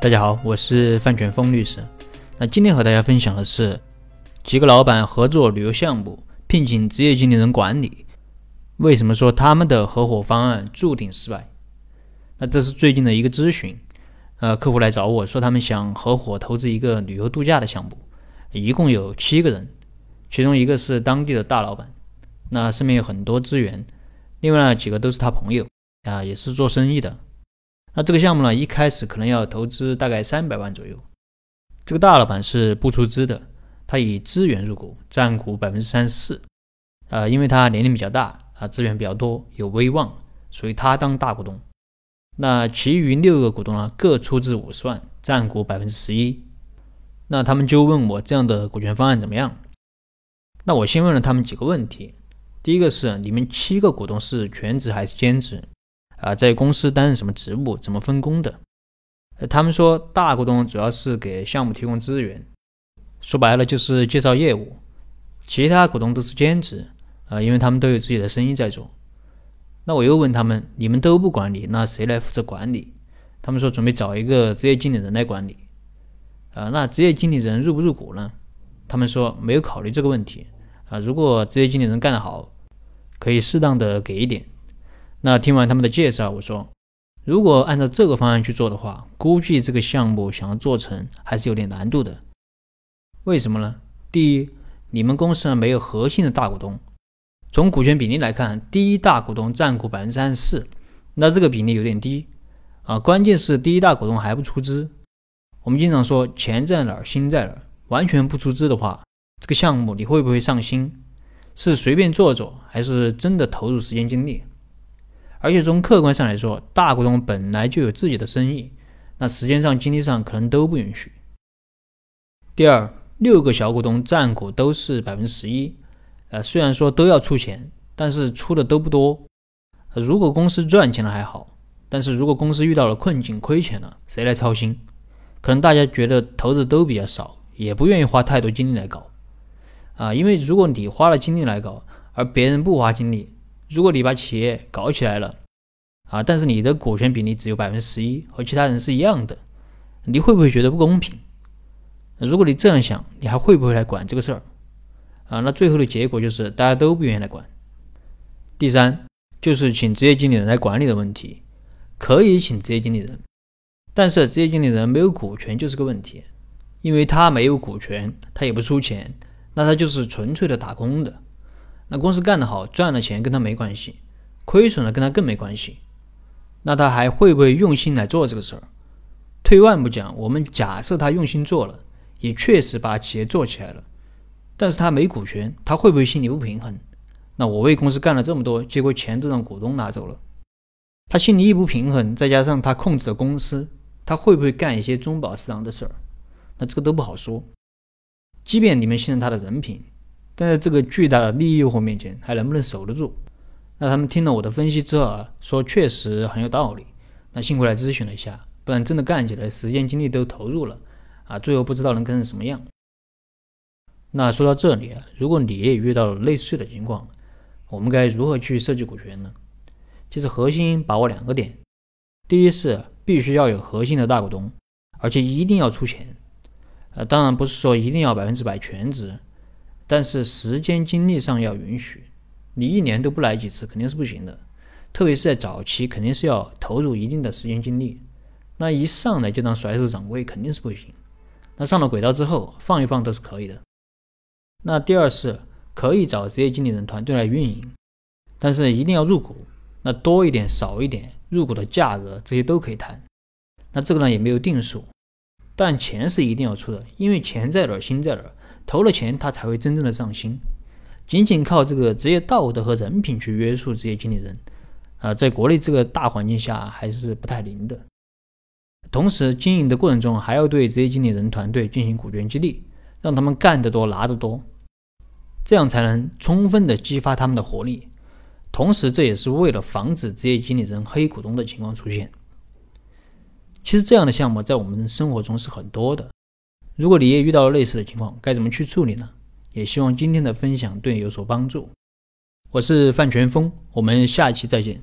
大家好，我是范全峰律师。那今天和大家分享的是几个老板合作旅游项目，聘请职业经理人管理，为什么说他们的合伙方案注定失败？那这是最近的一个咨询，呃，客户来找我说他们想合伙投资一个旅游度假的项目，一共有七个人，其中一个是当地的大老板，那身边有很多资源，另外呢几个都是他朋友啊，也是做生意的。那这个项目呢，一开始可能要投资大概三百万左右。这个大老板是不出资的，他以资源入股，占股百分之三十四。呃，因为他年龄比较大啊，资源比较多，有威望，所以他当大股东。那其余六个股东呢，各出资五十万，占股百分之十一。那他们就问我这样的股权方案怎么样？那我先问了他们几个问题。第一个是，你们七个股东是全职还是兼职？啊，在公司担任什么职务？怎么分工的？他们说大股东主要是给项目提供资源，说白了就是介绍业务，其他股东都是兼职，啊，因为他们都有自己的生意在做。那我又问他们，你们都不管理，那谁来负责管理？他们说准备找一个职业经理人来管理。啊，那职业经理人入不入股呢？他们说没有考虑这个问题。啊，如果职业经理人干得好，可以适当的给一点。那听完他们的介绍，我说，如果按照这个方案去做的话，估计这个项目想要做成还是有点难度的。为什么呢？第一，你们公司呢没有核心的大股东，从股权比例来看，第一大股东占股百分之三十四，那这个比例有点低啊。关键是第一大股东还不出资。我们经常说钱在哪儿，心在哪儿。完全不出资的话，这个项目你会不会上心？是随便做做，还是真的投入时间精力？而且从客观上来说，大股东本来就有自己的生意，那时间上、精力上可能都不允许。第二，六个小股东占股都是百分之十一，呃，虽然说都要出钱，但是出的都不多。如果公司赚钱了还好，但是如果公司遇到了困境、亏钱了，谁来操心？可能大家觉得投的都比较少，也不愿意花太多精力来搞。啊，因为如果你花了精力来搞，而别人不花精力。如果你把企业搞起来了，啊，但是你的股权比例只有百分之十一，和其他人是一样的，你会不会觉得不公平？如果你这样想，你还会不会来管这个事儿？啊，那最后的结果就是大家都不愿意来管。第三，就是请职业经理人来管理的问题，可以请职业经理人，但是职业经理人没有股权就是个问题，因为他没有股权，他也不出钱，那他就是纯粹的打工的。那公司干得好，赚了钱跟他没关系，亏损了跟他更没关系。那他还会不会用心来做这个事儿？退万步讲，我们假设他用心做了，也确实把企业做起来了，但是他没股权，他会不会心里不平衡？那我为公司干了这么多，结果钱都让股东拿走了，他心里一不平衡，再加上他控制了公司，他会不会干一些中饱私囊的事儿？那这个都不好说。即便你们信任他的人品。但在这个巨大的利益诱惑面前，还能不能守得住？那他们听了我的分析之后啊，说确实很有道理。那幸亏来咨询了一下，不然真的干起来，时间精力都投入了啊，最后不知道能干成什么样。那说到这里啊，如果你也遇到了类似的情况，我们该如何去设计股权呢？其实核心把握两个点：第一是必须要有核心的大股东，而且一定要出钱。呃，当然不是说一定要百分之百全职。但是时间精力上要允许，你一年都不来几次肯定是不行的，特别是在早期肯定是要投入一定的时间精力。那一上来就当甩手掌柜肯定是不行。那上了轨道之后放一放都是可以的。那第二是可以找职业经理人团队来运营，但是一定要入股。那多一点少一点，入股的价格这些都可以谈。那这个呢也没有定数，但钱是一定要出的，因为钱在哪儿心在哪儿。投了钱，他才会真正的上心。仅仅靠这个职业道德和人品去约束职业经理人，啊，在国内这个大环境下还是不太灵的。同时，经营的过程中还要对职业经理人团队进行股权激励，让他们干得多拿得多，这样才能充分的激发他们的活力。同时，这也是为了防止职业经理人黑股东的情况出现。其实，这样的项目在我们生活中是很多的。如果你也遇到了类似的情况，该怎么去处理呢？也希望今天的分享对你有所帮助。我是范全峰，我们下期再见。